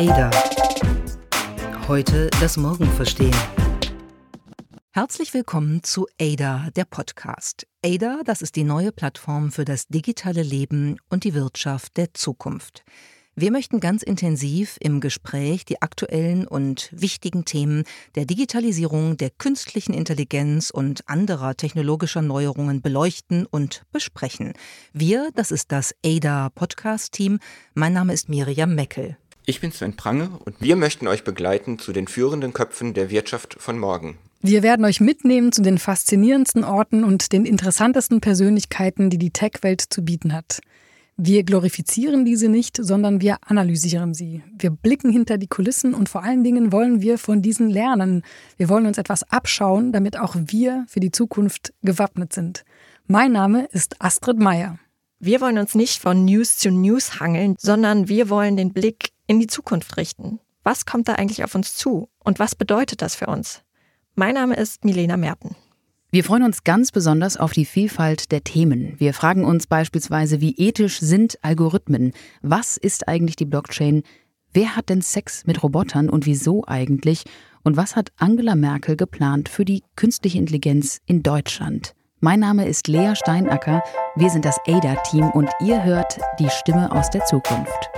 Ada. Heute das Morgen verstehen. Herzlich willkommen zu Ada, der Podcast. Ada, das ist die neue Plattform für das digitale Leben und die Wirtschaft der Zukunft. Wir möchten ganz intensiv im Gespräch die aktuellen und wichtigen Themen der Digitalisierung, der künstlichen Intelligenz und anderer technologischer Neuerungen beleuchten und besprechen. Wir, das ist das ADA Podcast Team. Mein Name ist Miriam Meckel. Ich bin Sven Prange und wir möchten euch begleiten zu den führenden Köpfen der Wirtschaft von morgen. Wir werden euch mitnehmen zu den faszinierendsten Orten und den interessantesten Persönlichkeiten, die die Tech-Welt zu bieten hat. Wir glorifizieren diese nicht, sondern wir analysieren sie. Wir blicken hinter die Kulissen und vor allen Dingen wollen wir von diesen lernen. Wir wollen uns etwas abschauen, damit auch wir für die Zukunft gewappnet sind. Mein Name ist Astrid Meyer. Wir wollen uns nicht von News zu News hangeln, sondern wir wollen den Blick in die Zukunft richten. Was kommt da eigentlich auf uns zu und was bedeutet das für uns? Mein Name ist Milena Merten. Wir freuen uns ganz besonders auf die Vielfalt der Themen. Wir fragen uns beispielsweise, wie ethisch sind Algorithmen? Was ist eigentlich die Blockchain? Wer hat denn Sex mit Robotern und wieso eigentlich? Und was hat Angela Merkel geplant für die künstliche Intelligenz in Deutschland? Mein Name ist Lea Steinacker, wir sind das ADA-Team und ihr hört die Stimme aus der Zukunft.